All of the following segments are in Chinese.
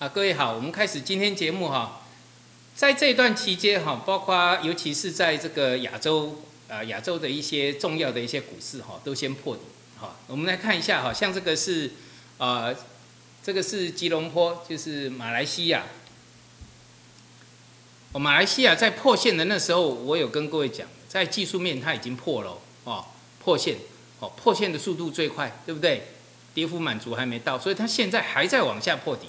啊，各位好，我们开始今天节目哈。在这段期间哈，包括尤其是在这个亚洲啊，亚洲的一些重要的一些股市哈，都先破底哈。我们来看一下哈，像这个是啊，这个是吉隆坡，就是马来西亚。哦，马来西亚在破线的那时候，我有跟各位讲，在技术面它已经破了哦，破线哦，破线的速度最快，对不对？跌幅满足还没到，所以它现在还在往下破底。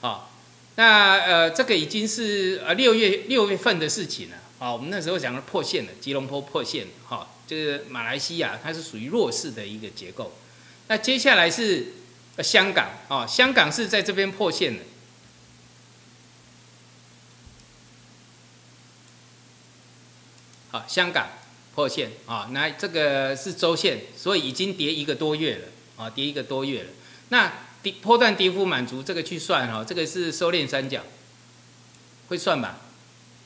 好，那呃，这个已经是呃六月六月份的事情了。啊，我们那时候讲的破线了，吉隆坡破线，哈，就是马来西亚它是属于弱势的一个结构。那接下来是香港，哦，香港是在这边破线的。好，香港破线，啊，那这个是周线，所以已经跌一个多月了，啊，跌一个多月了。那跌波段跌幅满足，这个去算哈，这个是收敛三角，会算吧？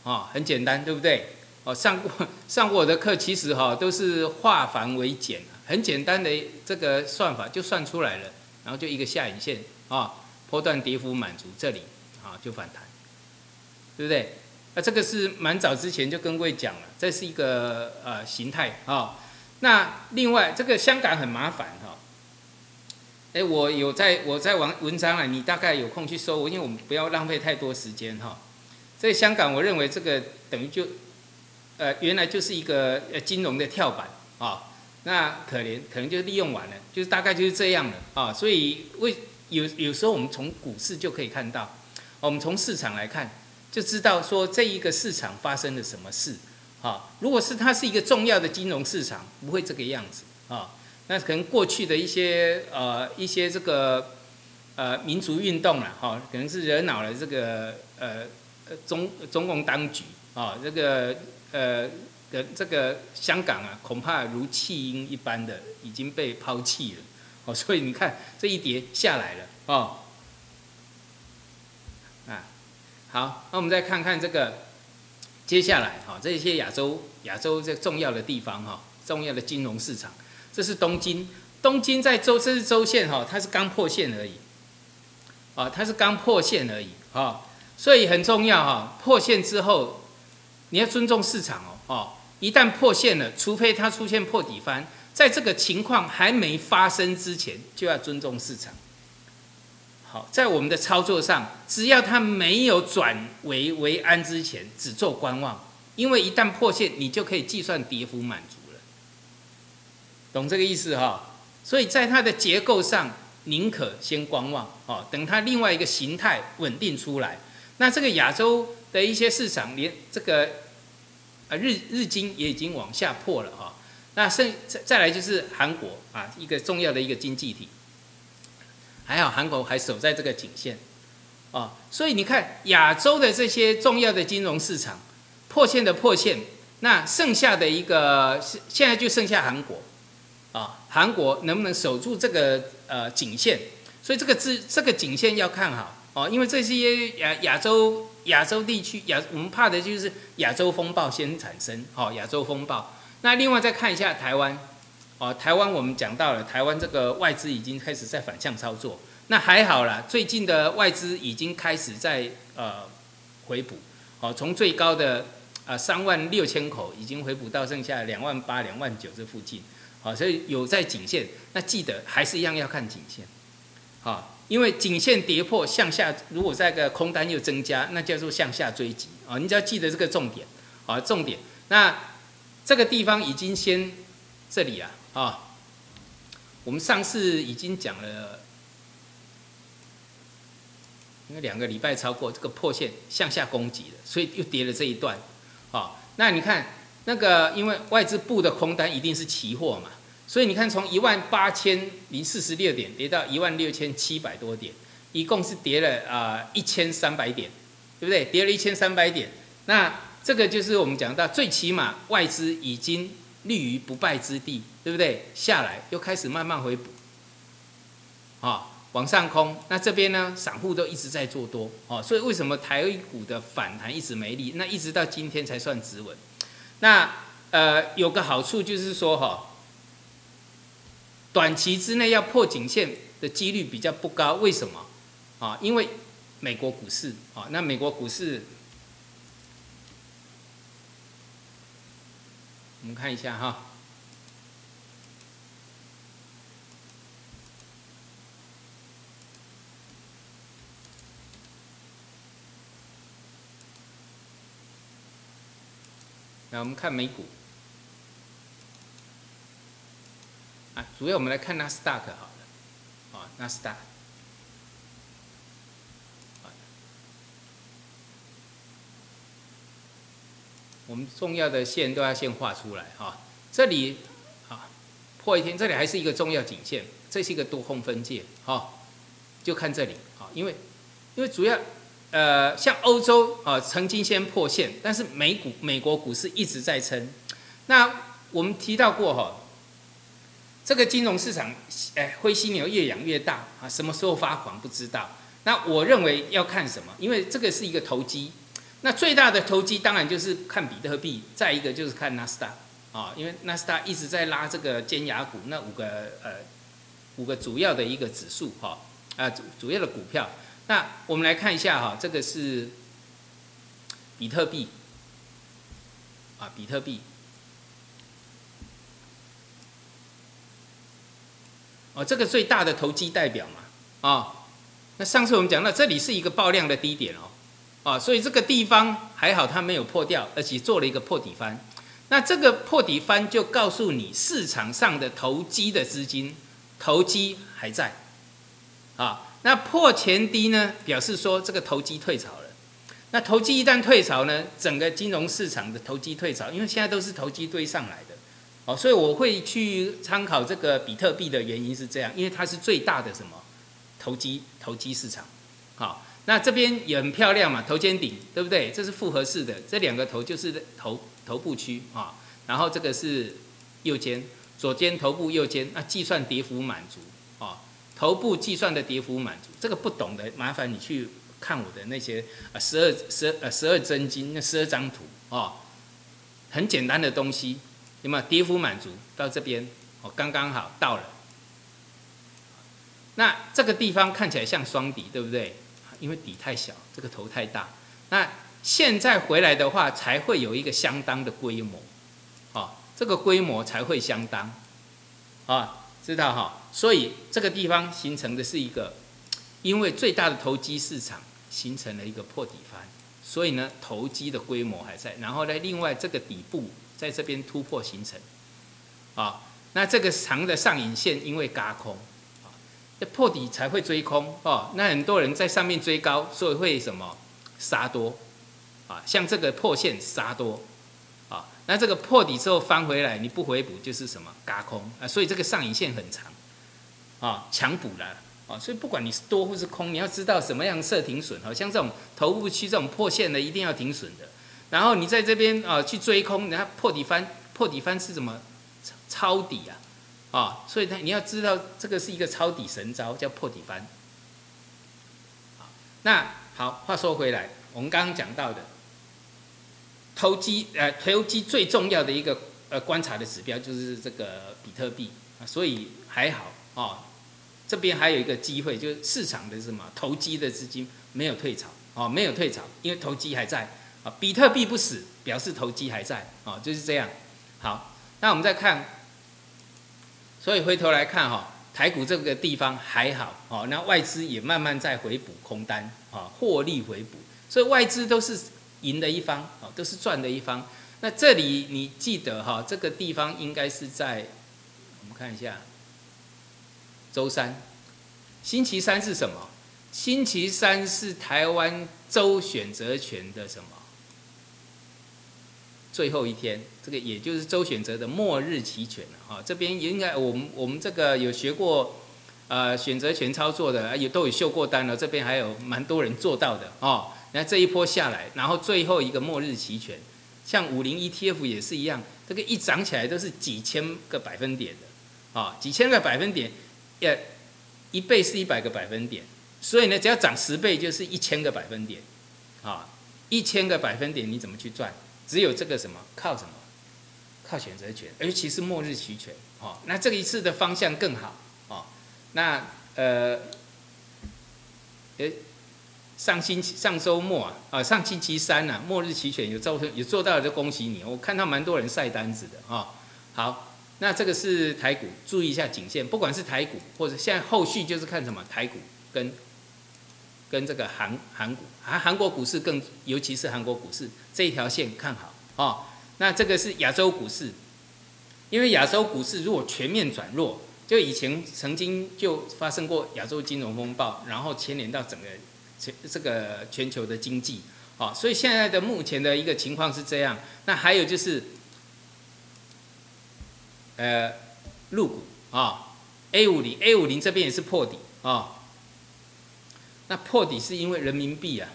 哦，很简单，对不对？哦，上过 上过我的课，其实哈都是化繁为简，很简单的这个算法就算出来了，然后就一个下影线啊，波段跌幅满足这里啊就反弹，对不对？那这个是蛮早之前就跟各位讲了，这是一个呃形态啊。那另外这个香港很麻烦哈。哎，我有在我在文文章啊，你大概有空去搜，因为我们不要浪费太多时间哈。在香港，我认为这个等于就，呃，原来就是一个呃金融的跳板啊。那可怜，可能就利用完了，就是大概就是这样了啊。所以为有有时候我们从股市就可以看到，我们从市场来看，就知道说这一个市场发生了什么事啊。如果是它是一个重要的金融市场，不会这个样子啊。那可能过去的一些呃一些这个呃民族运动了哈，可能是惹恼了这个呃中中共当局啊，这个呃的这个香港啊，恐怕如弃婴一般的已经被抛弃了哦，所以你看这一叠下来了哦，啊好，那我们再看看这个接下来哈，这些亚洲亚洲这重要的地方哈，重要的金融市场。这是东京，东京在周，这是周线哈，它是刚破线而已，啊，它是刚破线而已，啊，所以很重要哈，破线之后，你要尊重市场哦，哦，一旦破线了，除非它出现破底翻，在这个情况还没发生之前，就要尊重市场。好，在我们的操作上，只要它没有转危为安之前，只做观望，因为一旦破线，你就可以计算跌幅满足。懂这个意思哈，所以在它的结构上，宁可先观望哦，等它另外一个形态稳定出来。那这个亚洲的一些市场，连这个啊日日经也已经往下破了哈。那剩再再来就是韩国啊，一个重要的一个经济体，还好韩国还守在这个颈线啊。所以你看亚洲的这些重要的金融市场破线的破线，那剩下的一个是现在就剩下韩国。啊，韩国能不能守住这个呃颈线？所以这个字这个颈线要看好哦，因为这些亚亚洲亚洲地区亚我们怕的就是亚洲风暴先产生，好亚洲风暴。那另外再看一下台湾，哦台湾我们讲到了台湾这个外资已经开始在反向操作，那还好啦，最近的外资已经开始在呃回补，哦从最高的啊三万六千口已经回补到剩下两万八两万九这附近。好，所以有在颈线，那记得还是一样要看颈线，好，因为颈线跌破向下，如果在个空单又增加，那叫做向下追击啊，你只要记得这个重点，啊，重点，那这个地方已经先这里啊，啊，我们上次已经讲了，因为两个礼拜超过这个破线向下攻击了，所以又跌了这一段，啊，那你看。那个，因为外资布的空单一定是期货嘛，所以你看从一万八千零四十六点跌到一万六千七百多点，一共是跌了啊一千三百点，对不对？跌了一千三百点，那这个就是我们讲到最起码外资已经立于不败之地，对不对？下来又开始慢慢回补，啊，往上空，那这边呢，散户都一直在做多，哦，所以为什么台股的反弹一直没力？那一直到今天才算止稳。那呃有个好处就是说哈，短期之内要破颈线的几率比较不高，为什么？啊，因为美国股市啊，那美国股市，我们看一下哈。那我们看美股，主要我们来看纳斯达克好了，啊，纳斯达克，我们重要的线都要先画出来哈。这里啊，破一天，这里还是一个重要颈线，这是一个多空分界，哈，就看这里啊，因为因为主要。呃，像欧洲啊，曾经先破线，但是美股、美国股市一直在撑。那我们提到过哈，这个金融市场，哎，灰犀牛越养越大啊，什么时候发狂不知道。那我认为要看什么？因为这个是一个投机。那最大的投机当然就是看比特币，再一个就是看纳斯达啊，因为纳斯达一直在拉这个尖牙股，那五个呃五个主要的一个指数哈啊主主要的股票。那我们来看一下哈，这个是比特币啊，比特币哦，这个最大的投机代表嘛啊。那上次我们讲到，这里是一个爆量的低点哦，啊，所以这个地方还好它没有破掉，而且做了一个破底翻。那这个破底翻就告诉你，市场上的投机的资金投机还在啊。那破前低呢，表示说这个投机退潮了。那投机一旦退潮呢，整个金融市场的投机退潮，因为现在都是投机堆上来的，哦，所以我会去参考这个比特币的原因是这样，因为它是最大的什么投机投机市场。好，那这边也很漂亮嘛，头肩顶，对不对？这是复合式的，这两个头就是头头部区啊，然后这个是右肩，左肩头部右肩，那计算跌幅满足啊。头部计算的跌幅满足，这个不懂的麻烦你去看我的那些啊十二十呃十二真经那十二张图哦，很简单的东西，有没有？跌幅满足到这边哦刚刚好到了，那这个地方看起来像双底对不对？因为底太小，这个头太大，那现在回来的话才会有一个相当的规模，哦这个规模才会相当，啊。知道哈，所以这个地方形成的是一个，因为最大的投机市场形成了一个破底翻，所以呢投机的规模还在，然后呢另外这个底部在这边突破形成，啊，那这个长的上影线因为嘎空，啊，破底才会追空哦，那很多人在上面追高，所以会什么杀多，啊，像这个破线杀多。啊那这个破底之后翻回来，你不回补就是什么嘎空啊？所以这个上影线很长，啊，强补了啊！所以不管你是多或是空，你要知道什么样设停损，好像这种头部区这种破线的一定要停损的。然后你在这边啊去追空，然后破底翻，破底翻是什么抄底啊？啊，所以它你要知道这个是一个抄底神招，叫破底翻。那好，话说回来，我们刚刚讲到的。投机呃，投机最重要的一个呃观察的指标就是这个比特币啊，所以还好哦。这边还有一个机会，就是市场的什么投机的资金没有退潮哦，没有退潮，因为投机还在啊。比特币不死，表示投机还在哦，就是这样。好，那我们再看，所以回头来看哈，台股这个地方还好哦，那外资也慢慢在回补空单啊，获利回补，所以外资都是。赢的一方哦，都是赚的一方。那这里你记得哈，这个地方应该是在，我们看一下，周三，星期三是什么？星期三是台湾州选择权的什么？最后一天，这个也就是周选择的末日期权了哈。这边应该我们我们这个有学过呃选择权操作的，也都有秀过单了。这边还有蛮多人做到的哦。那这一波下来，然后最后一个末日期权，像五零 ETF 也是一样，这个一涨起来都是几千个百分点的，啊，几千个百分点，也一倍是一百个百分点，所以呢，只要涨十倍就是一千个百分点，啊，一千个百分点你怎么去赚？只有这个什么靠什么？靠选择权，尤其是末日期权，哦，那这一次的方向更好，哦，那呃，诶。上星期上周末啊，啊上星期三呐，末日期权有造成有做到就恭喜你，我看到蛮多人晒单子的啊。好，那这个是台股，注意一下颈线，不管是台股或者现在后续就是看什么台股跟跟这个韩韩股，韩韩国股市更尤其是韩国股市这一条线看好哦。那这个是亚洲股市，因为亚洲股市如果全面转弱，就以前曾经就发生过亚洲金融风暴，然后牵连到整个。全这个全球的经济，啊，所以现在的目前的一个情况是这样。那还有就是，呃，入股啊，A 五零 A 五零这边也是破底啊。那破底是因为人民币啊，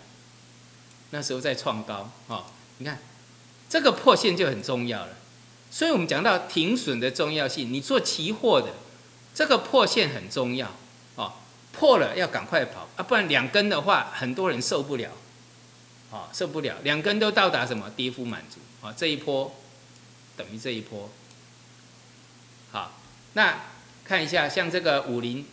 那时候在创高啊。你看这个破线就很重要了。所以我们讲到停损的重要性，你做期货的这个破线很重要啊。破了要赶快跑啊，不然两根的话，很多人受不了，啊，受不了，两根都到达什么跌幅满足啊？这一波等于这一波，好，那看一下像这个五零，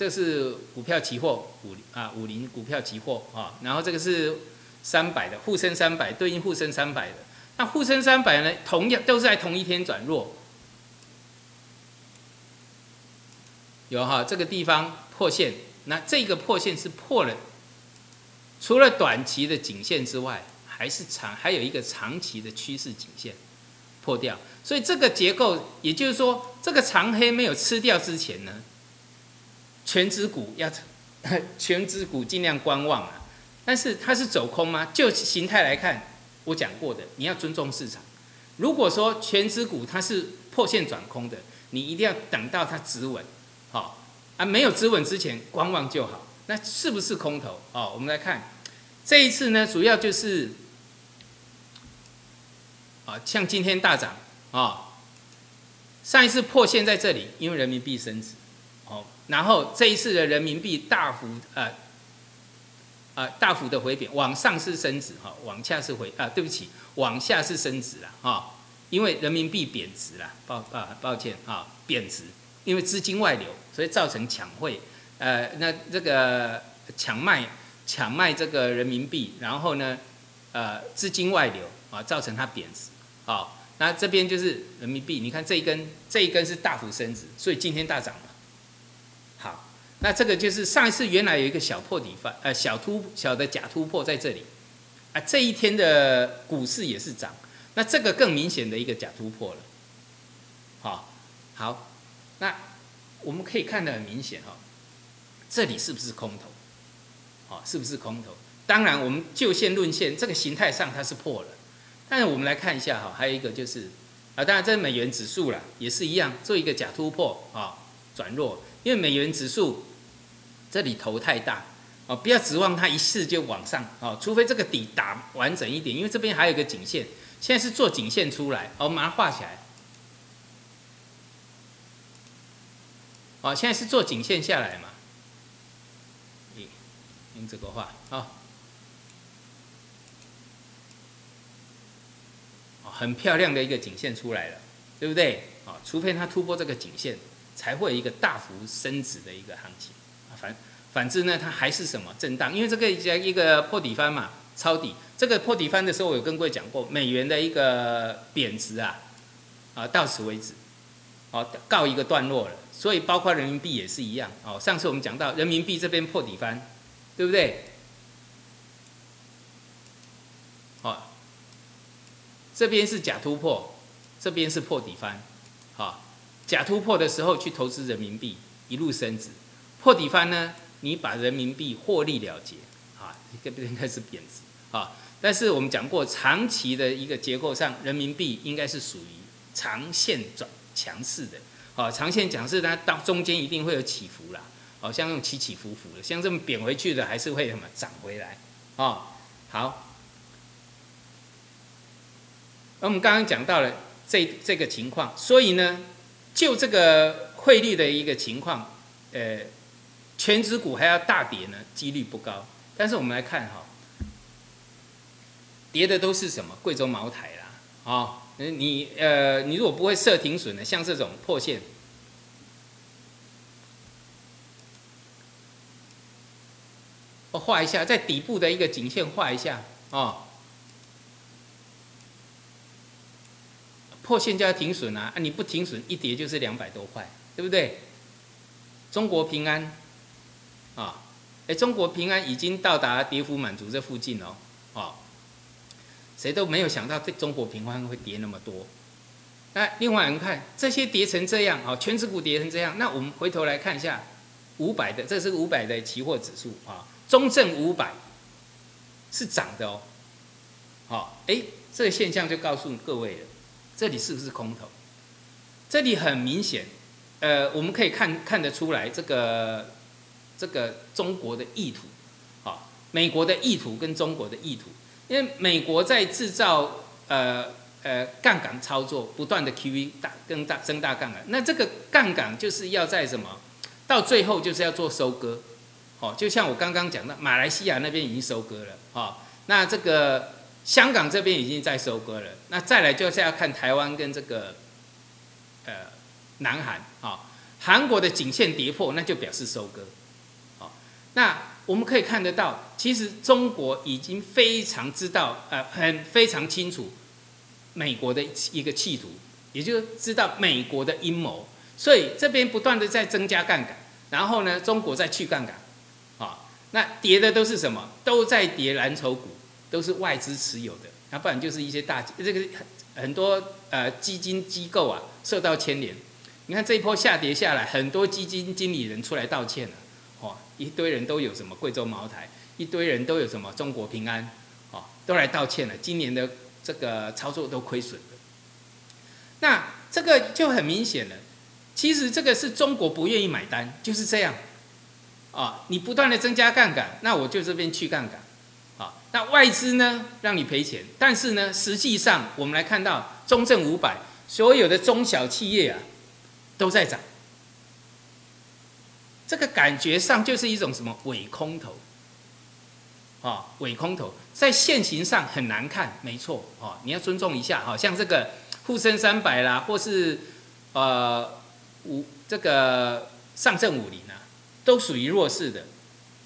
这是股票期货五啊五零股票期货啊，然后这个是三百的沪深三百对应沪深三百的，那沪深三百呢，同样都是在同一天转弱，有哈这个地方。破线，那这个破线是破了，除了短期的颈线之外，还是长，还有一个长期的趋势颈线破掉，所以这个结构，也就是说，这个长黑没有吃掉之前呢，全指股要全指股尽量观望啊。但是它是走空吗？就形态来看，我讲过的，你要尊重市场。如果说全指股它是破线转空的，你一定要等到它止稳，好。啊，没有止稳之前观望就好。那是不是空头？哦，我们来看这一次呢，主要就是啊，像今天大涨啊，上一次破线在这里，因为人民币升值，然后这一次的人民币大幅呃呃大幅的回贬，往上是升值哈，往下是回啊，对不起，往下是升值了哈，因为人民币贬值了，抱啊抱歉啊，贬值。因为资金外流，所以造成抢汇，呃，那这个抢卖抢卖这个人民币，然后呢，呃，资金外流啊，造成它贬值，好，那这边就是人民币，你看这一根这一根是大幅升值，所以今天大涨，那这个就是上一次原来有一个小破底发，呃，小突小的假突破在这里，啊，这一天的股市也是涨，那这个更明显的一个假突破了，好，好。那我们可以看得很明显哈，这里是不是空头？哦，是不是空头？当然，我们就线论线，这个形态上它是破了。但是我们来看一下哈，还有一个就是啊，当然这美元指数了也是一样，做一个假突破啊，转弱。因为美元指数这里头太大哦，不要指望它一次就往上哦，除非这个底打完整一点，因为这边还有一个颈线，现在是做颈线出来，我们马上画起来。哦，现在是做颈线下来嘛？用这个画啊，哦，很漂亮的一个颈线出来了，对不对？哦，除非它突破这个颈线，才会有一个大幅升值的一个行情。反反之呢，它还是什么震荡？因为这个一个破底翻嘛，抄底。这个破底翻的时候，我有跟各位讲过，美元的一个贬值啊，啊，到此为止，哦，告一个段落了。所以包括人民币也是一样哦。上次我们讲到人民币这边破底翻，对不对？好，这边是假突破，这边是破底翻。好，假突破的时候去投资人民币，一路升值；破底翻呢，你把人民币获利了结，啊，这边开始贬值。啊，但是我们讲过，长期的一个结构上，人民币应该是属于长线转强势的。啊，长线强势它当中间一定会有起伏啦，好，像那种起起伏伏的，像这么贬回去的，还是会什么涨回来，哦，好，那我们刚刚讲到了这这个情况，所以呢，就这个汇率的一个情况，呃，全指股还要大跌呢，几率不高。但是我们来看哈，跌的都是什么？贵州茅台啦，啊。你呃，你如果不会设停损的，像这种破线，我画一下，在底部的一个颈线画一下哦。破线就要停损啊！啊，你不停损，一跌就是两百多块，对不对？中国平安，啊，哎，中国平安已经到达跌幅满足这附近了，哦，谁都没有想到这中国平安会跌那么多。那另外，我们看这些跌成这样，哦，全指股跌成这样，那我们回头来看一下五百的，这是五百的期货指数啊，中证五百是涨的哦，好，哎，这个现象就告诉各位了。这里是不是空头？这里很明显，呃，我们可以看看得出来，这个这个中国的意图，啊，美国的意图跟中国的意图，因为美国在制造呃呃杠杆操作，不断的 QE 大更大增大杠杆，那这个杠杆就是要在什么？到最后就是要做收割，哦，就像我刚刚讲的，马来西亚那边已经收割了，哦，那这个。香港这边已经在收割了，那再来就是要看台湾跟这个，呃，南韩啊，韩国的颈线跌破，那就表示收割，那我们可以看得到，其实中国已经非常知道，呃，很非常清楚美国的一个企图，也就知道美国的阴谋，所以这边不断的在增加杠杆，然后呢，中国在去杠杆，啊，那跌的都是什么？都在跌蓝筹股。都是外资持有的，那不然就是一些大这个很很多呃基金机构啊受到牵连。你看这一波下跌下来，很多基金经理人出来道歉了，哦，一堆人都有什么贵州茅台，一堆人都有什么中国平安，哦，都来道歉了。今年的这个操作都亏损了。那这个就很明显了，其实这个是中国不愿意买单，就是这样。啊，你不断的增加杠杆，那我就这边去杠杆。啊那外资呢，让你赔钱，但是呢，实际上我们来看到中证五百所有的中小企业啊，都在涨，这个感觉上就是一种什么伪空头，啊，伪空头。在现行上很难看，没错，哦，你要尊重一下，哈，像这个沪深三百啦，或是呃五这个上证五零啊，都属于弱势的。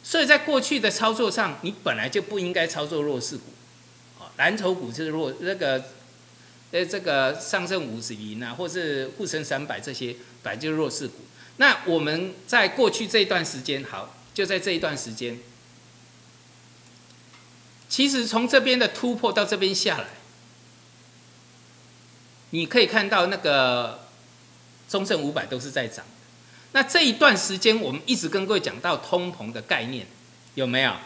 所以在过去的操作上，你本来就不应该操作弱势股，啊，蓝筹股是弱，那个，呃，这个上证五十零啊，或是沪深三百这些，本来就是弱势股。那我们在过去这一段时间，好，就在这一段时间，其实从这边的突破到这边下来，你可以看到那个中证五百都是在涨。那这一段时间，我们一直跟各位讲到通膨的概念，有没有？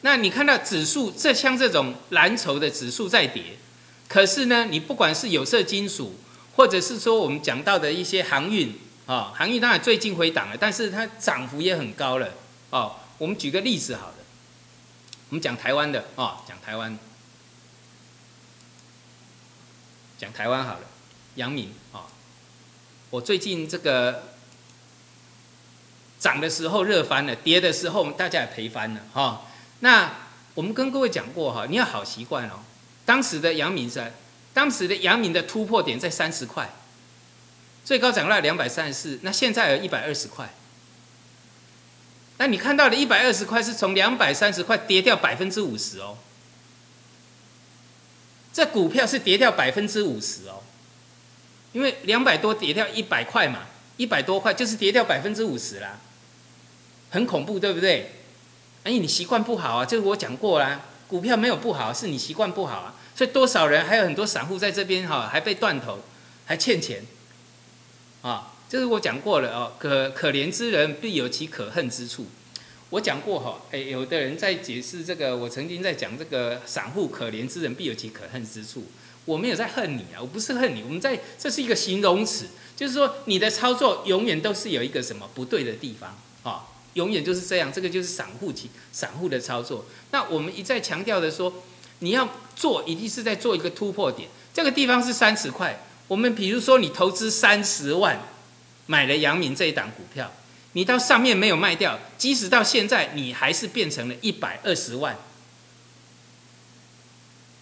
那你看到指数，这像这种蓝筹的指数在跌，可是呢，你不管是有色金属，或者是说我们讲到的一些航运啊，航运当然最近回档了，但是它涨幅也很高了哦。我们举个例子好了，我们讲台湾的哦，讲台湾，讲台湾好了，阳明啊。我最近这个涨的时候热翻了，跌的时候大家也赔翻了哈。那我们跟各位讲过哈，你要好习惯哦。当时的阳明是，当时的阳明的突破点在三十块，最高涨到两百三十四，那现在有一百二十块。那你看到的一百二十块是从两百三十块跌掉百分之五十哦，这股票是跌掉百分之五十哦。因为两百多跌掉一百块嘛，一百多块就是跌掉百分之五十啦，很恐怖，对不对？哎，你习惯不好啊，这个我讲过啦，股票没有不好，是你习惯不好啊。所以多少人还有很多散户在这边哈，还被断头，还欠钱，啊，这是我讲过了哦。可可怜之人必有其可恨之处，我讲过哈，哎，有的人在解释这个，我曾经在讲这个散户可怜之人必有其可恨之处。我没有在恨你啊，我不是恨你，我们在这是一个形容词，就是说你的操作永远都是有一个什么不对的地方啊，永远就是这样，这个就是散户起散户的操作。那我们一再强调的说，你要做一定是在做一个突破点，这个地方是三十块，我们比如说你投资三十万买了阳明这一档股票，你到上面没有卖掉，即使到现在你还是变成了一百二十万。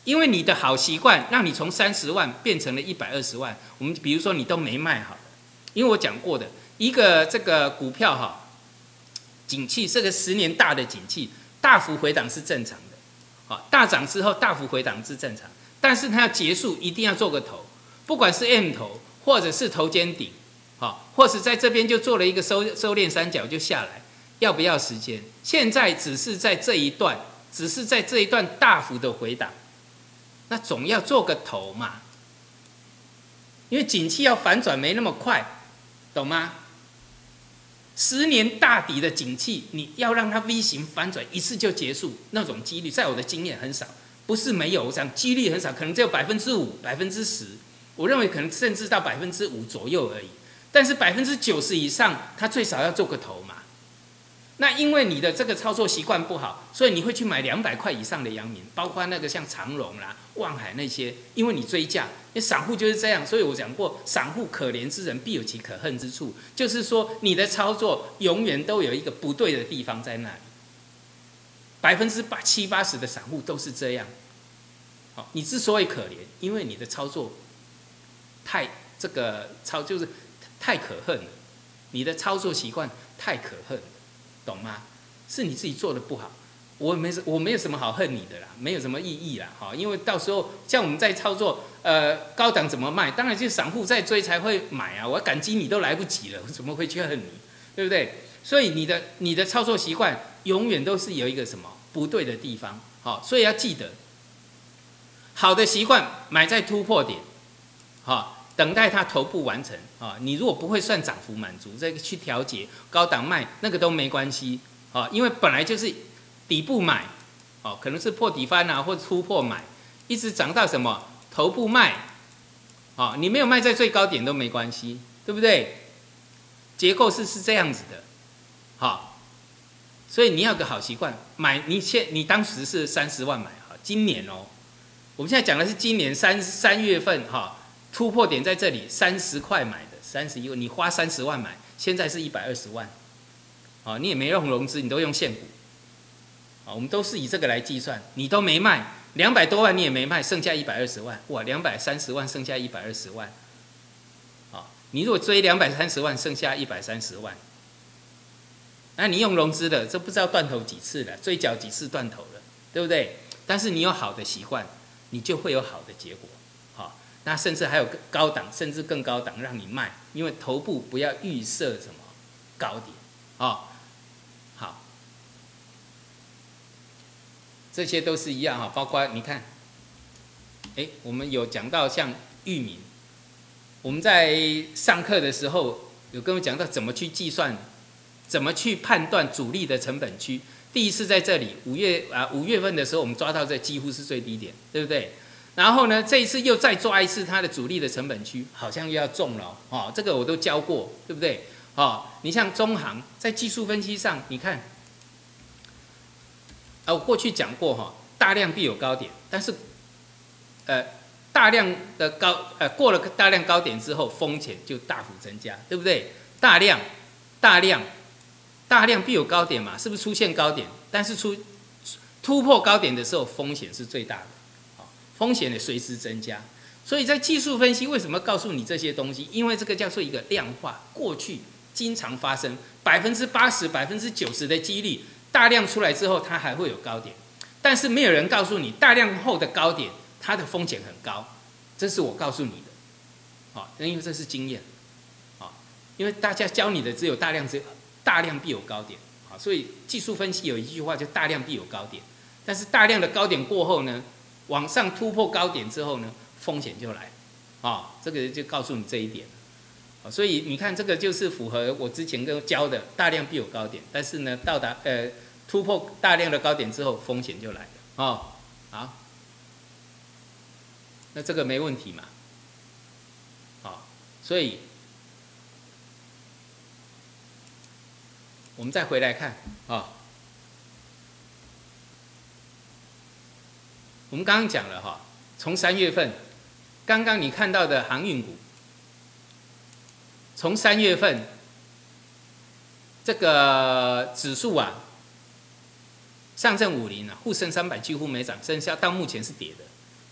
因为你的好习惯，让你从三十万变成了一百二十万。我们比如说你都没卖好，因为我讲过的一个这个股票哈，景气这个十年大的景气大幅回档是正常的，好，大涨之后大幅回档是正常，但是它要结束一定要做个头，不管是 M 头或者是头肩顶，好，或是在这边就做了一个收收敛三角就下来，要不要时间？现在只是在这一段，只是在这一段大幅的回档，那总要做个头嘛，因为景气要反转没那么快，懂吗？十年大底的景气，你要让它 V 型反转一次就结束，那种几率，在我的经验很少，不是没有，我想几率很少，可能只有百分之五、百分之十，我认为可能甚至到百分之五左右而已。但是百分之九十以上，它最少要做个头嘛。那因为你的这个操作习惯不好，所以你会去买两百块以上的阳明，包括那个像长荣啦、望海那些，因为你追价。你散户就是这样，所以我讲过，散户可怜之人必有其可恨之处，就是说你的操作永远都有一个不对的地方在那里。百分之八七八十的散户都是这样。好，你之所以可怜，因为你的操作太这个操就是太可恨了，你的操作习惯太可恨。懂吗？是你自己做的不好，我没我没有什么好恨你的啦，没有什么意义啦，哈，因为到时候像我们在操作，呃，高档怎么卖？当然就是散户在追才会买啊，我感激你都来不及了，我 怎么会去恨你？对不对？所以你的你的操作习惯永远都是有一个什么不对的地方，好，所以要记得，好的习惯买在突破点，好。等待它头部完成啊！你如果不会算涨幅满足，这个去调节高档卖那个都没关系啊，因为本来就是底部买哦，可能是破底翻啊，或者突破买，一直涨到什么头部卖啊，你没有卖在最高点都没关系，对不对？结构是是这样子的，好，所以你要个好习惯，买你现你当时是三十万买哈，今年哦，我们现在讲的是今年三三月份哈。突破点在这里，三十块买的，三十一万，你花三十万买，现在是一百二十万，啊，你也没用融资，你都用现股，啊，我们都是以这个来计算，你都没卖，两百多万你也没卖，剩下一百二十万，哇，两百三十万剩下一百二十万，啊，你如果追两百三十万，剩下一百三十万，那你用融资的，这不知道断头几次了，追缴几次断头了，对不对？但是你有好的习惯，你就会有好的结果。那甚至还有更高档，甚至更高档让你卖，因为头部不要预设什么高点哦。好，这些都是一样哈，包括你看，哎，我们有讲到像域名，我们在上课的时候有跟我讲到怎么去计算，怎么去判断主力的成本区。第一次在这里五月啊五月份的时候，我们抓到这几乎是最低点，对不对？然后呢，这一次又再抓一次它的主力的成本区，好像又要中了哦。这个我都教过，对不对？哦，你像中行在技术分析上，你看，啊，我过去讲过哈，大量必有高点，但是，呃，大量的高，呃，过了大量高点之后，风险就大幅增加，对不对？大量，大量，大量必有高点嘛，是不是出现高点？但是出突破高点的时候，风险是最大的。风险的随时增加，所以在技术分析为什么告诉你这些东西？因为这个叫做一个量化，过去经常发生，百分之八十、百分之九十的几率，大量出来之后它还会有高点，但是没有人告诉你大量后的高点它的风险很高，这是我告诉你的，好，因为这是经验，啊，因为大家教你的只有大量只大量必有高点，啊，所以技术分析有一句话叫大量必有高点，但是大量的高点过后呢？往上突破高点之后呢，风险就来，啊，这个就告诉你这一点，啊，所以你看这个就是符合我之前跟教的，大量必有高点，但是呢，到达呃突破大量的高点之后，风险就来了，哦，好，那这个没问题嘛，好，所以我们再回来看，啊。我们刚刚讲了哈，从三月份，刚刚你看到的航运股，从三月份这个指数啊，上证五零啊，沪深三百几乎没涨，剩下到目前是跌的。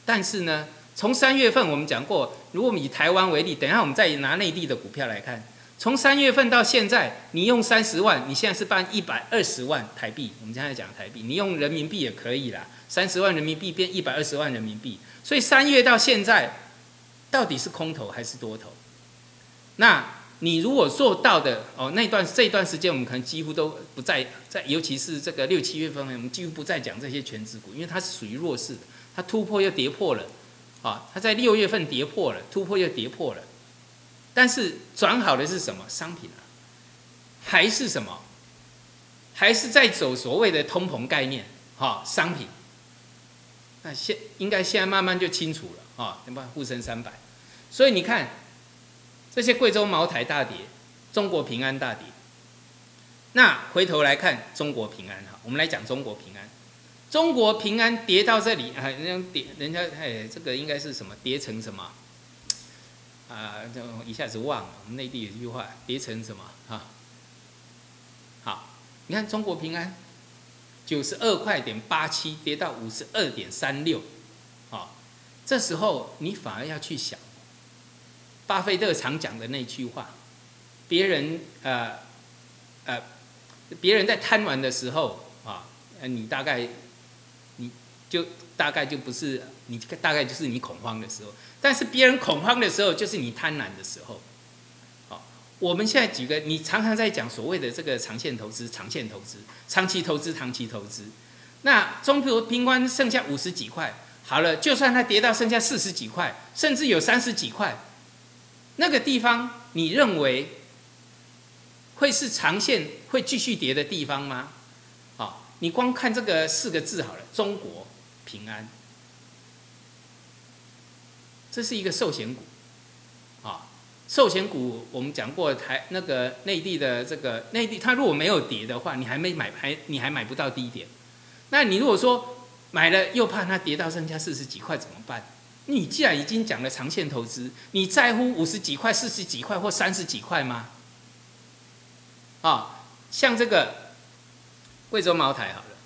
但是呢，从三月份我们讲过，如果我们以台湾为例，等一下我们再拿内地的股票来看，从三月份到现在，你用三十万，你现在是办一百二十万台币。我们现在讲台币，你用人民币也可以啦。三十万人民币变一百二十万人民币，所以三月到现在，到底是空头还是多头？那你如果做到的哦，那段这段时间我们可能几乎都不在在，尤其是这个六七月份，我们几乎不再讲这些全指股，因为它是属于弱势的，它突破又跌破了，啊，它在六月份跌破了，突破又跌破了。但是转好的是什么商品啊？还是什么？还是在走所谓的通膨概念？哈，商品。那现应该现在慢慢就清楚了啊，对吧？沪深三百。所以你看，这些贵州茅台大跌，中国平安大跌。那回头来看中国平安哈，我们来讲中国平安。中国平安跌到这里啊，人家跌，人家哎，这个应该是什么？跌成什么？啊，就一下子忘了。我们内地有一句话，跌成什么啊？好，你看中国平安，九十二块点八七跌到五十二点三六，啊，这时候你反而要去想，巴菲特常讲的那句话，别人呃呃，别人在贪玩的时候啊，你大概你就大概就不是你大概就是你恐慌的时候。但是别人恐慌的时候，就是你贪婪的时候。好，我们现在举个，你常常在讲所谓的这个长线投资、长线投资、长期投资、长期投资。那中途平关剩下五十几块，好了，就算它跌到剩下四十几块，甚至有三十几块，那个地方你认为会是长线会继续跌的地方吗？好，你光看这个四个字好了，中国平安。这是一个寿险股，啊，寿险股我们讲过，台那个内地的这个内地，它如果没有跌的话，你还没买，还你还买不到低点。那你如果说买了又怕它跌到剩下四十几块怎么办？你既然已经讲了长线投资，你在乎五十几块、四十几块或三十几块吗？啊，像这个贵州茅台好了，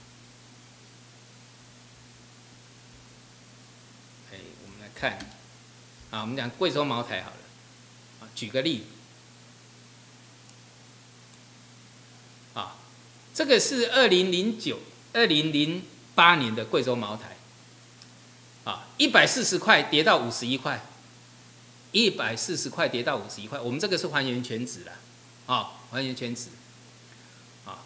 哎，我们来看。啊，我们讲贵州茅台好了，啊，举个例，啊，这个是二零零九、二零零八年的贵州茅台，啊，一百四十块跌到五十一块，一百四十块跌到五十一块，我们这个是还原全值了，啊，还原全值，啊，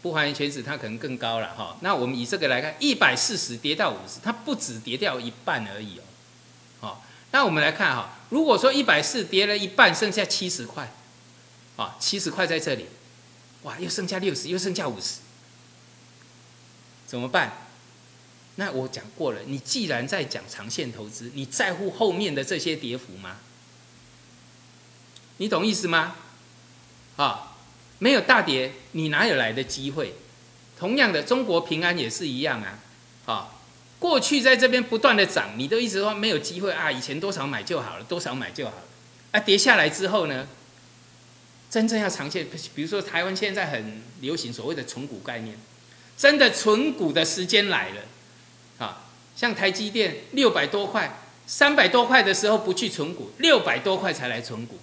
不还原全值它可能更高了哈。那我们以这个来看，一百四十跌到五十，它不止跌掉一半而已哦。那我们来看哈，如果说一百四跌了一半，剩下七十块，啊，七十块在这里，哇，又剩下六十，又剩下五十，怎么办？那我讲过了，你既然在讲长线投资，你在乎后面的这些跌幅吗？你懂意思吗？啊，没有大跌，你哪有来的机会？同样的，中国平安也是一样啊，啊。过去在这边不断的涨，你都一直说没有机会啊！以前多少买就好了，多少买就好了。啊，跌下来之后呢，真正要长线，比如说台湾现在很流行所谓的存股概念，真的存股的时间来了啊！像台积电六百多块、三百多块的时候不去存股，六百多块才来存股。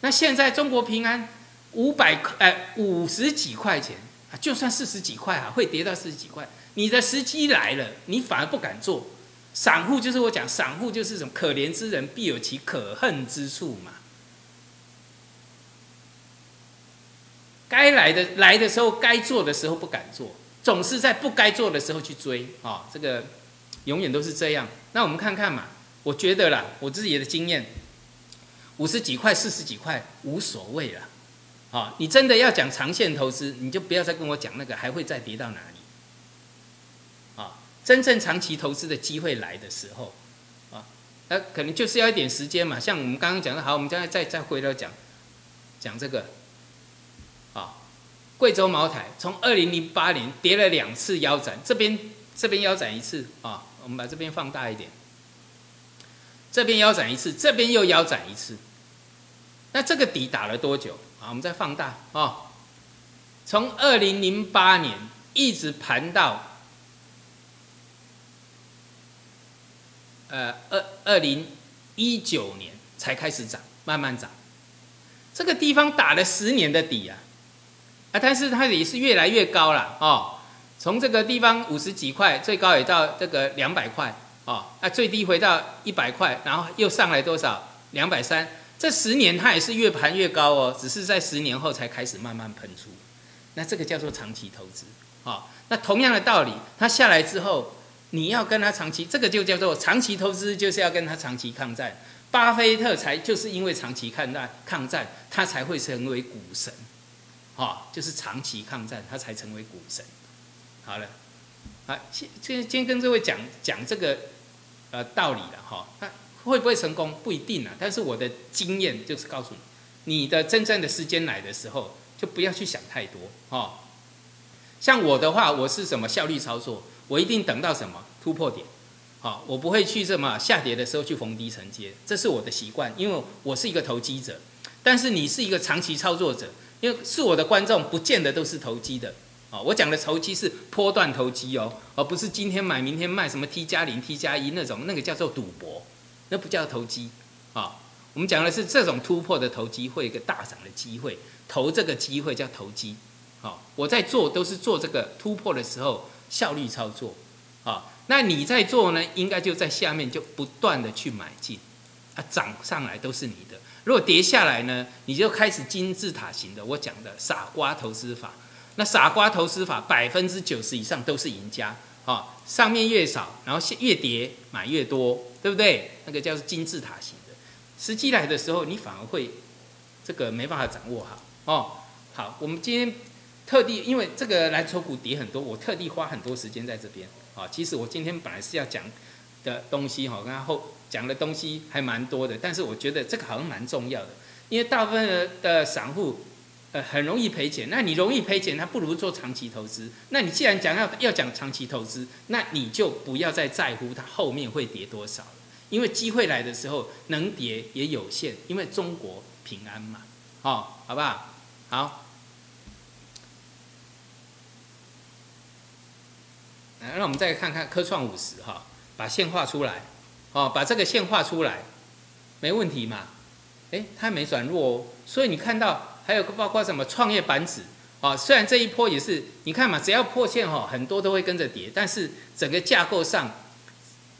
那现在中国平安五百块，哎，五十几块钱啊，就算四十几块啊，会跌到四十几块。你的时机来了，你反而不敢做。散户就是我讲，散户就是什么可怜之人必有其可恨之处嘛。该来的来的时候，该做的时候不敢做，总是在不该做的时候去追啊。这个永远都是这样。那我们看看嘛，我觉得啦，我自己的经验，五十几块、四十几块无所谓了。啊，你真的要讲长线投资，你就不要再跟我讲那个还会再跌到哪里。真正长期投资的机会来的时候，啊，那可能就是要一点时间嘛。像我们刚刚讲的，好，我们再再再回头讲，讲这个，啊，贵州茅台从二零零八年跌了两次腰斩，这边这边腰斩一次啊，我们把这边放大一点，这边腰斩一次，这边又腰斩一次，那这个底打了多久？啊，我们再放大啊，从二零零八年一直盘到。呃，二二零一九年才开始涨，慢慢涨，这个地方打了十年的底啊，啊，但是它也是越来越高了哦，从这个地方五十几块，最高也到这个两百块哦，啊，最低回到一百块，然后又上来多少？两百三。这十年它也是越盘越高哦，只是在十年后才开始慢慢喷出，那这个叫做长期投资哦。那同样的道理，它下来之后，你要跟他长期，这个就叫做长期投资，就是要跟他长期抗战。巴菲特才就是因为长期抗战，抗战他才会成为股神，哦，就是长期抗战他才成为股神。好了，啊，今今今天跟各位讲讲这个呃道理了哈，那。会不会成功不一定啊，但是我的经验就是告诉你，你的真正的时间来的时候，就不要去想太多哦。像我的话，我是什么效率操作？我一定等到什么突破点，好，我不会去什么下跌的时候去逢低承接，这是我的习惯，因为我是一个投机者。但是你是一个长期操作者，因为是我的观众，不见得都是投机的啊。我讲的投机是波段投机哦，而不是今天买明天卖什么 T 加零 T 加一那种，那个叫做赌博。那不叫投机啊！我们讲的是这种突破的投机，会一个大涨的机会，投这个机会叫投机。好，我在做都是做这个突破的时候效率操作。啊，那你在做呢？应该就在下面就不断的去买进，啊，涨上来都是你的。如果跌下来呢，你就开始金字塔型的。我讲的傻瓜投资法，那傻瓜投资法百分之九十以上都是赢家。啊，上面越少，然后越跌买越多。对不对？那个叫做金字塔型的，时机来的时候，你反而会这个没办法掌握好哦。好，我们今天特地因为这个蓝筹股跌很多，我特地花很多时间在这边啊。其实我今天本来是要讲的东西哈，然后讲的东西还蛮多的，但是我觉得这个好像蛮重要的，因为大部分的散户呃很容易赔钱。那你容易赔钱，他不如做长期投资。那你既然讲要要讲长期投资，那你就不要再在乎它后面会跌多少了。因为机会来的时候，能跌也有限。因为中国平安嘛，哦，好不好？好，那我们再看看科创五十哈，把线画出来，哦，把这个线画出来，没问题嘛？哎，它没转弱哦，所以你看到还有个包括什么创业板指，哦，虽然这一波也是，你看嘛，只要破线哈，很多都会跟着跌，但是整个架构上。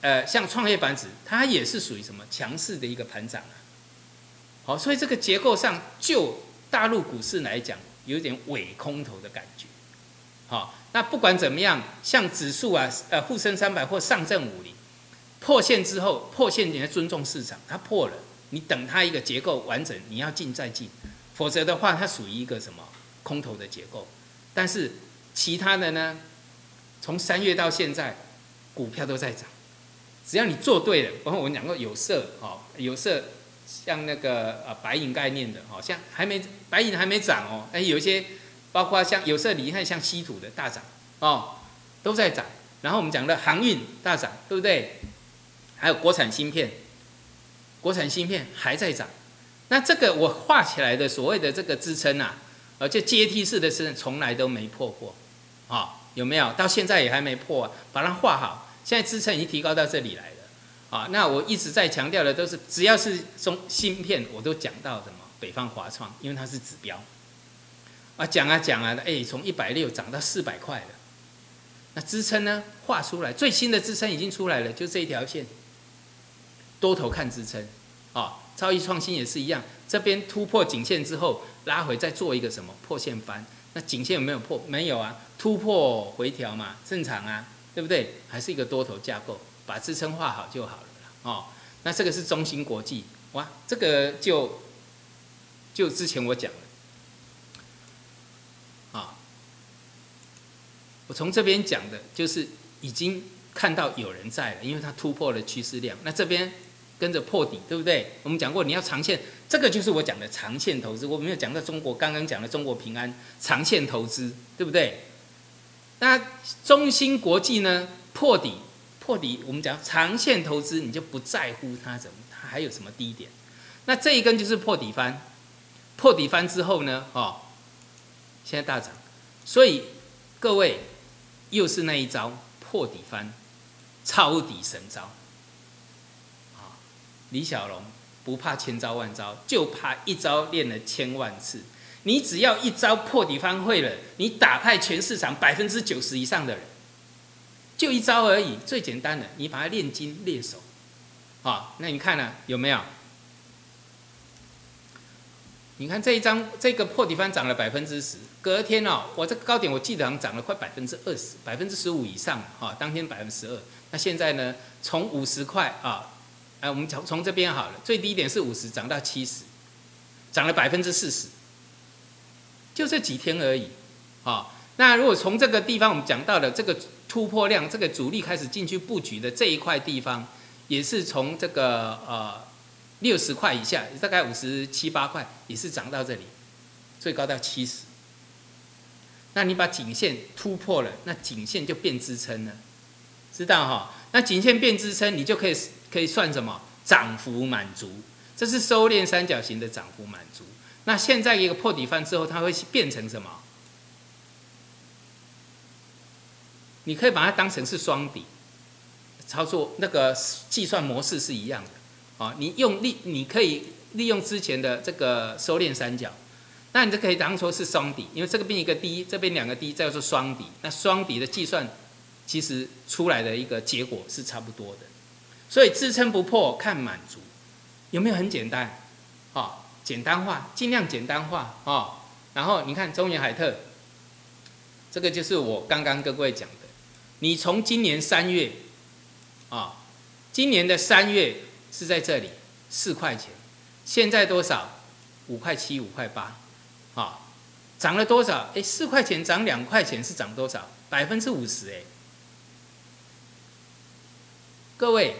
呃，像创业板指，它也是属于什么强势的一个盘涨啊？好，所以这个结构上，就大陆股市来讲，有点伪空头的感觉。好，那不管怎么样，像指数啊，呃，沪深三百或上证五零破线之后，破线你要尊重市场，它破了，你等它一个结构完整，你要进再进，否则的话，它属于一个什么空头的结构。但是其他的呢，从三月到现在，股票都在涨。只要你做对了，包括我们讲过有色，哦，有色像那个呃白银概念的，好，像还没白银还没涨哦，但有一些包括像有色锂，看像稀土的大涨，哦，都在涨。然后我们讲的航运大涨，对不对？还有国产芯片，国产芯片还在涨。那这个我画起来的所谓的这个支撑啊，而且阶梯式的支撑从来都没破过，啊，有没有？到现在也还没破啊，把它画好。现在支撑已经提高到这里来了，啊，那我一直在强调的都是，只要是中芯片，我都讲到什么北方华创，因为它是指标，啊，讲啊讲啊，哎，从一百六涨到四百块了，那支撑呢？画出来，最新的支撑已经出来了，就这一条线，多头看支撑，啊，超易创新也是一样，这边突破颈线之后拉回再做一个什么？破线翻，那颈线有没有破？没有啊，突破回调嘛，正常啊。对不对？还是一个多头架构，把支撑画好就好了。哦。那这个是中芯国际，哇，这个就就之前我讲了，我从这边讲的就是已经看到有人在了，因为它突破了趋势量，那这边跟着破底，对不对？我们讲过你要长线，这个就是我讲的长线投资。我没有讲到中国，刚刚讲的中国平安长线投资，对不对？那中芯国际呢？破底，破底，我们讲长线投资，你就不在乎它怎么，它还有什么低点？那这一根就是破底翻，破底翻之后呢？哦，现在大涨，所以各位又是那一招破底翻，抄底神招。啊，李小龙不怕千招万招，就怕一招练了千万次。你只要一招破底翻会了，你打败全市场百分之九十以上的人，就一招而已，最简单的，你把它练精练熟，啊，那你看呢有没有？你看这一张这个破底方涨了百分之十，隔天哦，我这个高点我记得好像涨了快百分之二十，百分之十五以上，哈，当天百分之十二。那现在呢，从五十块啊，哎，我们从从这边好了，最低点是五十，涨到七十，涨了百分之四十，就这几天而已，啊，那如果从这个地方我们讲到的这个突破量，这个主力开始进去布局的这一块地方，也是从这个呃。六十块以下，大概五十七八块，也是涨到这里，最高到七十。那你把颈线突破了，那颈线就变支撑了，知道哈？那颈线变支撑，你就可以可以算什么？涨幅满足，这是收敛三角形的涨幅满足。那现在一个破底翻之后，它会变成什么？你可以把它当成是双底，操作那个计算模式是一样的。啊，你用利，你可以利用之前的这个收敛三角，那你就可以当做是双底，因为这个边一个低，这边两个低，叫做双底。那双底的计算，其实出来的一个结果是差不多的。所以支撑不破看满足，有没有很简单？啊，简单化，尽量简单化啊。然后你看中原海特，这个就是我刚刚跟各位讲的，你从今年三月，啊，今年的三月。是在这里四块钱，现在多少？五块七、五块八，啊，涨了多少？哎，四块钱涨两块钱是涨多少？百分之五十哎！各位，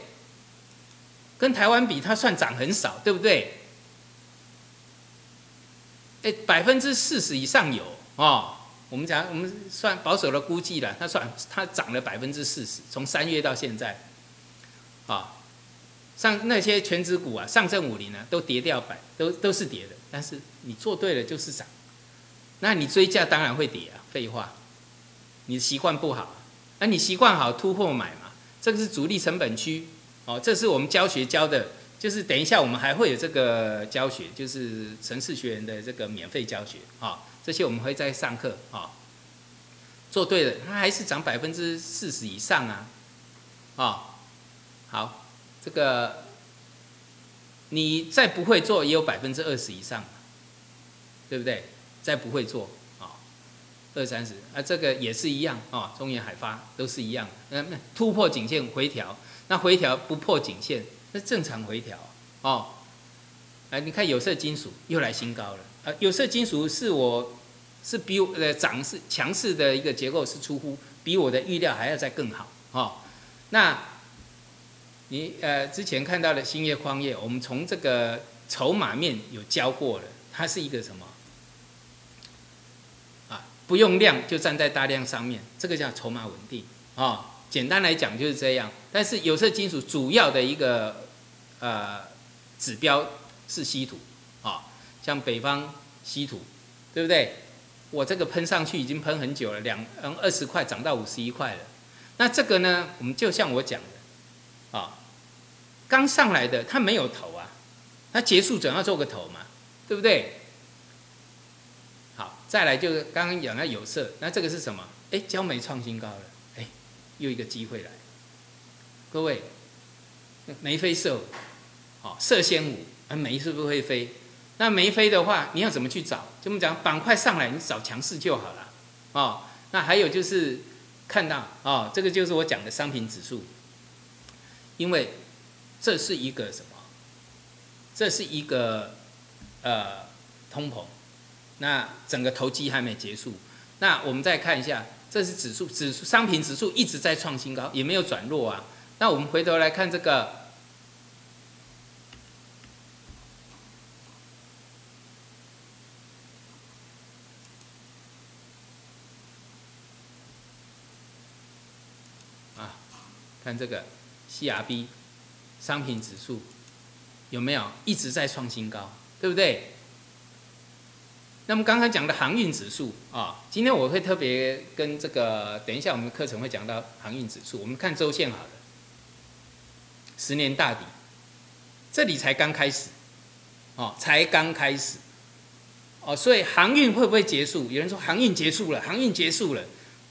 跟台湾比，它算涨很少，对不对？哎，百分之四十以上有哦。我们讲，我们算保守的估计了，它算它涨了百分之四十，从三月到现在，啊。上那些全指股啊，上证五零啊，都跌掉百，都都是跌的。但是你做对了就是涨，那你追价当然会跌啊，废话，你习惯不好，那你习惯好突破买嘛，这个是主力成本区。哦，这是我们教学教的，就是等一下我们还会有这个教学，就是城市学员的这个免费教学。啊，这些我们会在上课。啊，做对了，它还是涨百分之四十以上啊，啊，好。这个你再不会做，也有百分之二十以上，对不对？再不会做啊，二三十啊，这个也是一样啊。中原海发都是一样，那那突破颈线回调，那回调不破颈线，那正常回调哦。哎，你看有色金属又来新高了啊！有色金属是我是比呃涨势强势的一个结构是出乎比我的预料还要再更好哦。那你呃之前看到的兴业矿业，我们从这个筹码面有教过了，它是一个什么？啊，不用量就站在大量上面，这个叫筹码稳定啊。简单来讲就是这样。但是有色金属主要的一个呃指标是稀土啊，像北方稀土，对不对？我这个喷上去已经喷很久了，两嗯二十块涨到五十一块了。那这个呢，我们就像我讲。啊，刚上来的它没有头啊，它结束总要做个头嘛，对不对？好，再来就是刚刚讲的有色，那这个是什么？哎，焦煤创新高了，哎，又一个机会来。各位，眉飞色舞，好，色仙舞，啊，煤是不是会飞？那没飞的话，你要怎么去找？就我们讲板块上来，你找强势就好了。哦，那还有就是看到哦，这个就是我讲的商品指数。因为这是一个什么？这是一个呃通膨，那整个投机还没结束。那我们再看一下，这是指数，指数商品指数一直在创新高，也没有转弱啊。那我们回头来看这个啊，看这个。CRB 商品指数有没有一直在创新高，对不对？那么刚才讲的航运指数啊，今天我会特别跟这个，等一下我们课程会讲到航运指数。我们看周线好了，十年大底这里才刚开始，哦，才刚开始，哦，所以航运会不会结束？有人说航运结束了，航运结束了。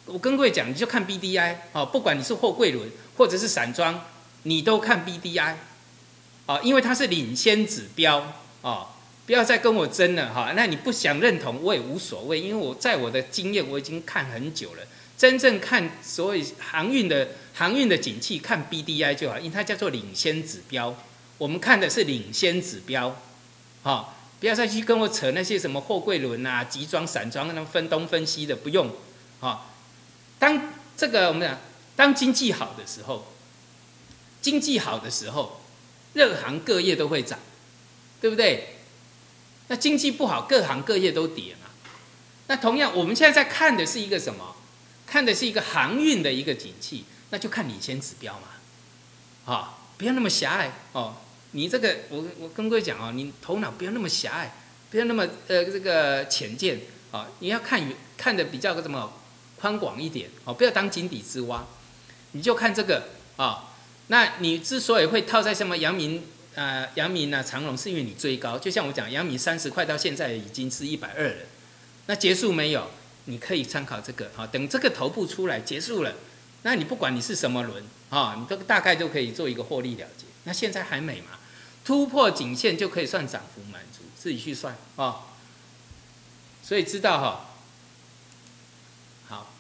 我跟各位讲，你就看 B D I 哦，不管你是货柜轮或者是散装，你都看 B D I，啊，因为它是领先指标啊，不要再跟我争了哈。那你不想认同我也无所谓，因为我在我的经验我已经看很久了。真正看所谓航运的航运的景气，看 B D I 就好，因为它叫做领先指标。我们看的是领先指标，啊，不要再去跟我扯那些什么货柜轮啊、集装、散装那分东分西的，不用，啊。当这个我们讲，当经济好的时候，经济好的时候，各行各业都会涨，对不对？那经济不好，各行各业都跌嘛。那同样，我们现在在看的是一个什么？看的是一个航运的一个景气，那就看领先指标嘛。啊，不要那么狭隘哦。你这个，我我跟各位讲哦，你头脑不要那么狭隘，不要那么呃这个浅见啊。你要看远看的比较个什么？宽广一点哦，不要当井底之蛙，你就看这个啊。那你之所以会套在什么阳明啊、阳明啊、长隆，是因为你追高。就像我讲，阳明三十块到现在已经是一百二了，那结束没有？你可以参考这个啊。等这个头部出来结束了，那你不管你是什么轮啊，你都大概都可以做一个获利了结。那现在还美嘛？突破颈线就可以算涨幅满足，自己去算啊。所以知道哈。好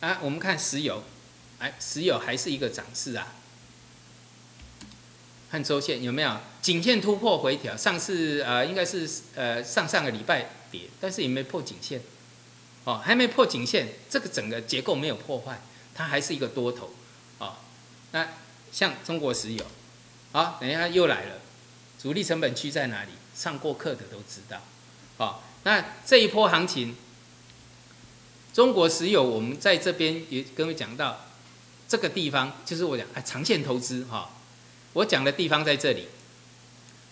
啊，我们看石油，哎，石油还是一个涨势啊。看周线有没有颈线突破回调？上次呃应该是呃上上个礼拜跌，但是也没破颈线，哦，还没破颈线，这个整个结构没有破坏，它还是一个多头，哦，那像中国石油，好，等一下又来了，主力成本区在哪里？上过课的都知道，哦，那这一波行情。中国石油，我们在这边也跟我讲到，这个地方就是我讲啊，长线投资哈。我讲的地方在这里，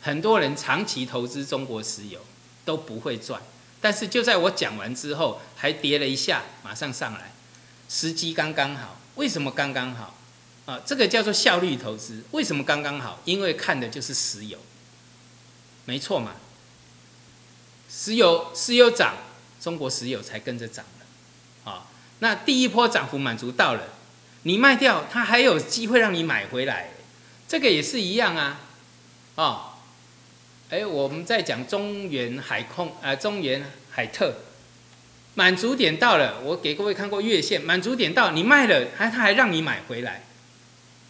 很多人长期投资中国石油都不会赚，但是就在我讲完之后，还跌了一下，马上上来，时机刚刚好。为什么刚刚好？啊，这个叫做效率投资。为什么刚刚好？因为看的就是石油，没错嘛。石油石油涨，中国石油才跟着涨。啊，那第一波涨幅满足到了，你卖掉，它还有机会让你买回来，这个也是一样啊，啊，哎，我们在讲中原海控，呃，中原海特，满足点到了，我给各位看过月线，满足点到，你卖了，还它还让你买回来，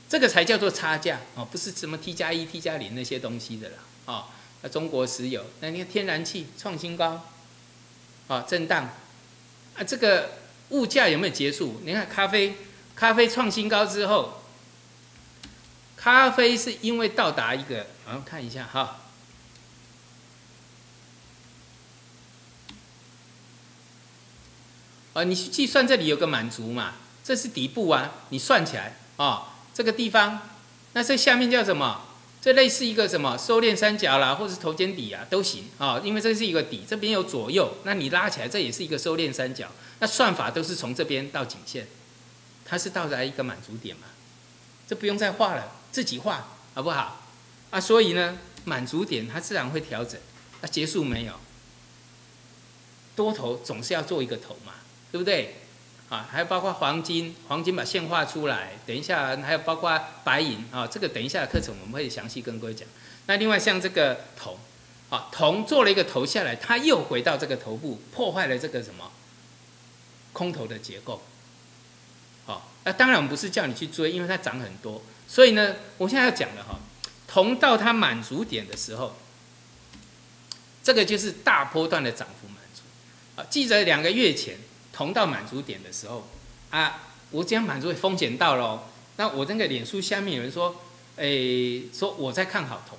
这个才叫做差价哦，不是什么 T 加一、T 加零那些东西的啦，啊，中国石油，那你看天然气创新高，啊，震荡，啊，这个。物价有没有结束？你看咖啡，咖啡创新高之后，咖啡是因为到达一个，我看一下哈，啊，你去计算这里有个满足嘛？这是底部啊，你算起来啊，这个地方，那这下面叫什么？这类似一个什么收敛三角啦，或者是头肩底啊，都行啊，因为这是一个底，这边有左右，那你拉起来，这也是一个收敛三角。那算法都是从这边到颈线，它是到达一个满足点嘛？这不用再画了，自己画好不好？啊，所以呢，满足点它自然会调整。那结束没有？多头总是要做一个头嘛，对不对？啊，还有包括黄金，黄金把线画出来。等一下还有包括白银啊，这个等一下的课程我们会详细跟各位讲。那另外像这个铜，啊，铜做了一个头下来，它又回到这个头部，破坏了这个什么？空头的结构，好，那当然我们不是叫你去追，因为它涨很多，所以呢，我现在要讲的哈，铜到它满足点的时候，这个就是大波段的涨幅满足，啊，记得两个月前铜到满足点的时候，啊，我这样满足风险到了，那我那个脸书下面有人说，诶，说我在看好铜，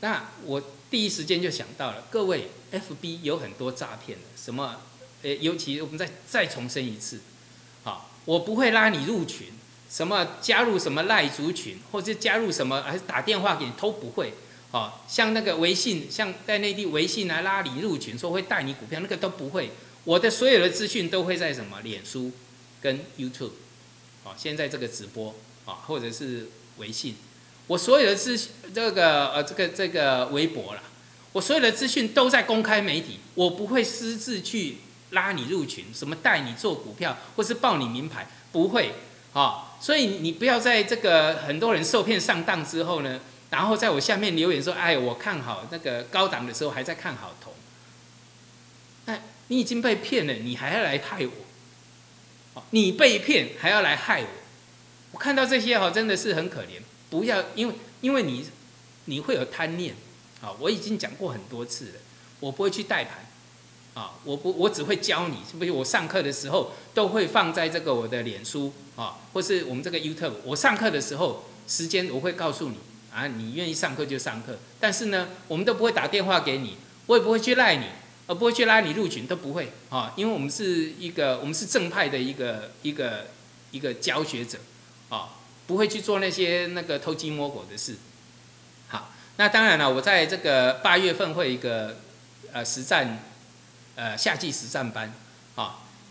那我第一时间就想到了，各位，FB 有很多诈骗的，什么？诶，尤其我们再再重申一次，好，我不会拉你入群，什么加入什么赖族群，或者加入什么，还是打电话给你都不会，哦，像那个微信，像在内地微信来拉你入群，说会带你股票，那个都不会。我的所有的资讯都会在什么脸书跟 YouTube，好，现在这个直播啊，或者是微信，我所有的资这个呃这个这个微博啦，我所有的资讯都在公开媒体，我不会私自去拉你入群，什么带你做股票或是报你名牌，不会啊。所以你不要在这个很多人受骗上当之后呢，然后在我下面留言说，哎，我看好那个高档的时候还在看好铜，哎你已经被骗了，你还要来害我？你被骗还要来害我？我看到这些哈，真的是很可怜。不要，因为因为你你会有贪念啊！我已经讲过很多次了，我不会去带盘啊，我不我只会教你，是不是？我上课的时候都会放在这个我的脸书啊，或是我们这个 YouTube。我上课的时候时间我会告诉你啊，你愿意上课就上课。但是呢，我们都不会打电话给你，我也不会去赖你，而不会去拉你入群，都不会啊，因为我们是一个我们是正派的一个一个一个教学者啊。不会去做那些那个偷鸡摸狗的事。好，那当然了，我在这个八月份会一个呃实战呃夏季实战班，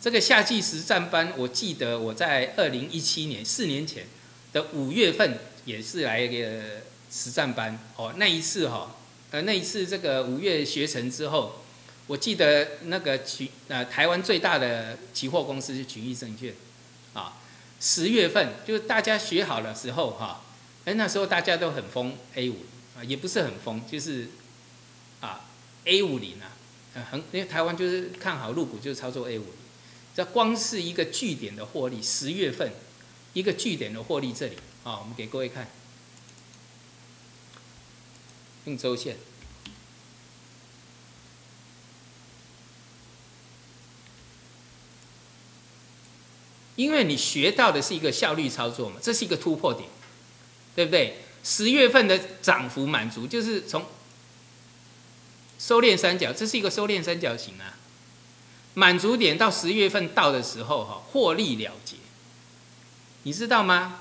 这个夏季实战班，我记得我在二零一七年四年前的五月份也是来一个实战班哦。那一次哈，呃那一次这个五月学成之后，我记得那个期呃台湾最大的期货公司是群益证券啊。十月份就是大家学好了时候哈，哎那时候大家都很疯 A 五啊，也不是很疯，就是啊 A 五零啊，很因为台湾就是看好入股就是操作 A 五，这光是一个据点的获利，十月份一个据点的获利这里啊，我们给各位看，用周线。因为你学到的是一个效率操作嘛，这是一个突破点，对不对？十月份的涨幅满足，就是从收敛三角，这是一个收敛三角形啊。满足点到十月份到的时候，哈，获利了结，你知道吗？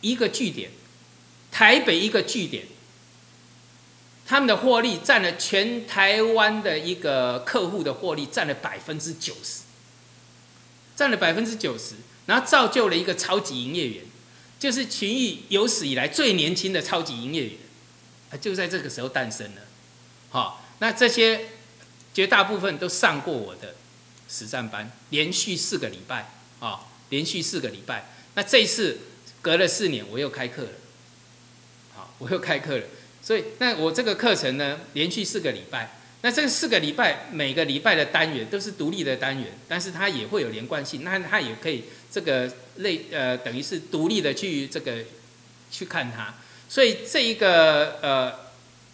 一个据点，台北一个据点，他们的获利占了全台湾的一个客户的获利占了百分之九十。占了百分之九十，然后造就了一个超级营业员，就是群益有史以来最年轻的超级营业员，啊，就在这个时候诞生了。好，那这些绝大部分都上过我的实战班，连续四个礼拜，啊，连续四个礼拜。那这一次隔了四年，我又开课了，好，我又开课了。所以，那我这个课程呢，连续四个礼拜。那这四个礼拜，每个礼拜的单元都是独立的单元，但是它也会有连贯性。那它也可以这个类呃，等于是独立的去这个去看它。所以这一个呃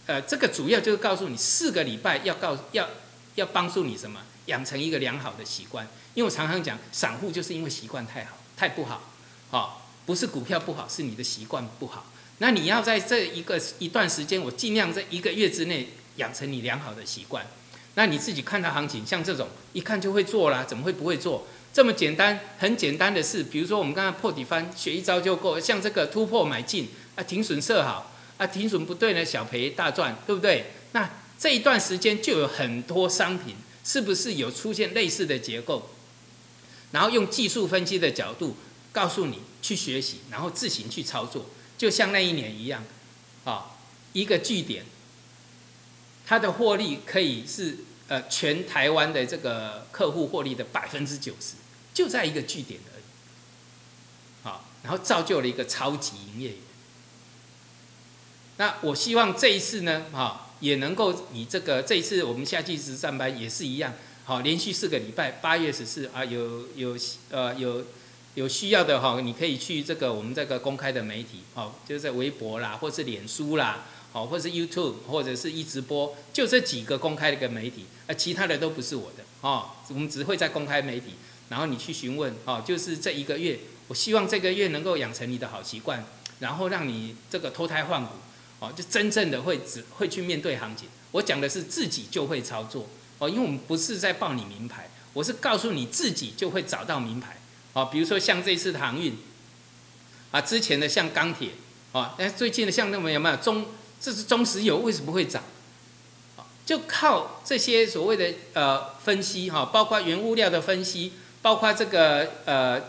呃，这个主要就是告诉你，四个礼拜要告要要帮助你什么，养成一个良好的习惯。因为我常常讲，散户就是因为习惯太好太不好，好不是股票不好，是你的习惯不好。那你要在这一个一段时间，我尽量在一个月之内。养成你良好的习惯，那你自己看到行情，像这种一看就会做啦，怎么会不会做？这么简单，很简单的事，比如说我们刚刚破底翻，学一招就够。像这个突破买进啊，停损设好啊，停损不对呢，小赔大赚，对不对？那这一段时间就有很多商品，是不是有出现类似的结构？然后用技术分析的角度告诉你去学习，然后自行去操作，就像那一年一样，啊，一个据点。它的获利可以是呃全台湾的这个客户获利的百分之九十，就在一个据点而已，啊，然后造就了一个超级营业员。那我希望这一次呢，哈，也能够你这个这一次我们夏季实战班也是一样，好，连续四个礼拜，八月十四啊，有有呃有有需要的哈，你可以去这个我们这个公开的媒体，好，就是在微博啦，或是脸书啦。好，或是 YouTube，或者是一直播，就这几个公开的一个媒体，而其他的都不是我的哦。我们只会在公开媒体，然后你去询问哦，就是这一个月，我希望这个月能够养成你的好习惯，然后让你这个脱胎换骨哦，就真正的会只会去面对行情。我讲的是自己就会操作哦，因为我们不是在报你名牌，我是告诉你自己就会找到名牌哦。比如说像这次的航运啊，之前的像钢铁哦，那最近的像那么有没有中？这是中石油为什么会涨？就靠这些所谓的呃分析哈，包括原物料的分析，包括这个呃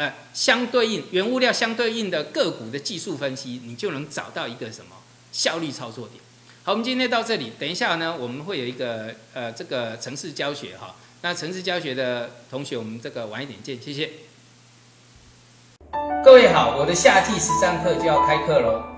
呃相对应原物料相对应的个股的技术分析，你就能找到一个什么效率操作点。好，我们今天到这里，等一下呢，我们会有一个呃这个城市教学哈。那城市教学的同学，我们这个晚一点见，谢谢。各位好，我的夏季实战课就要开课喽。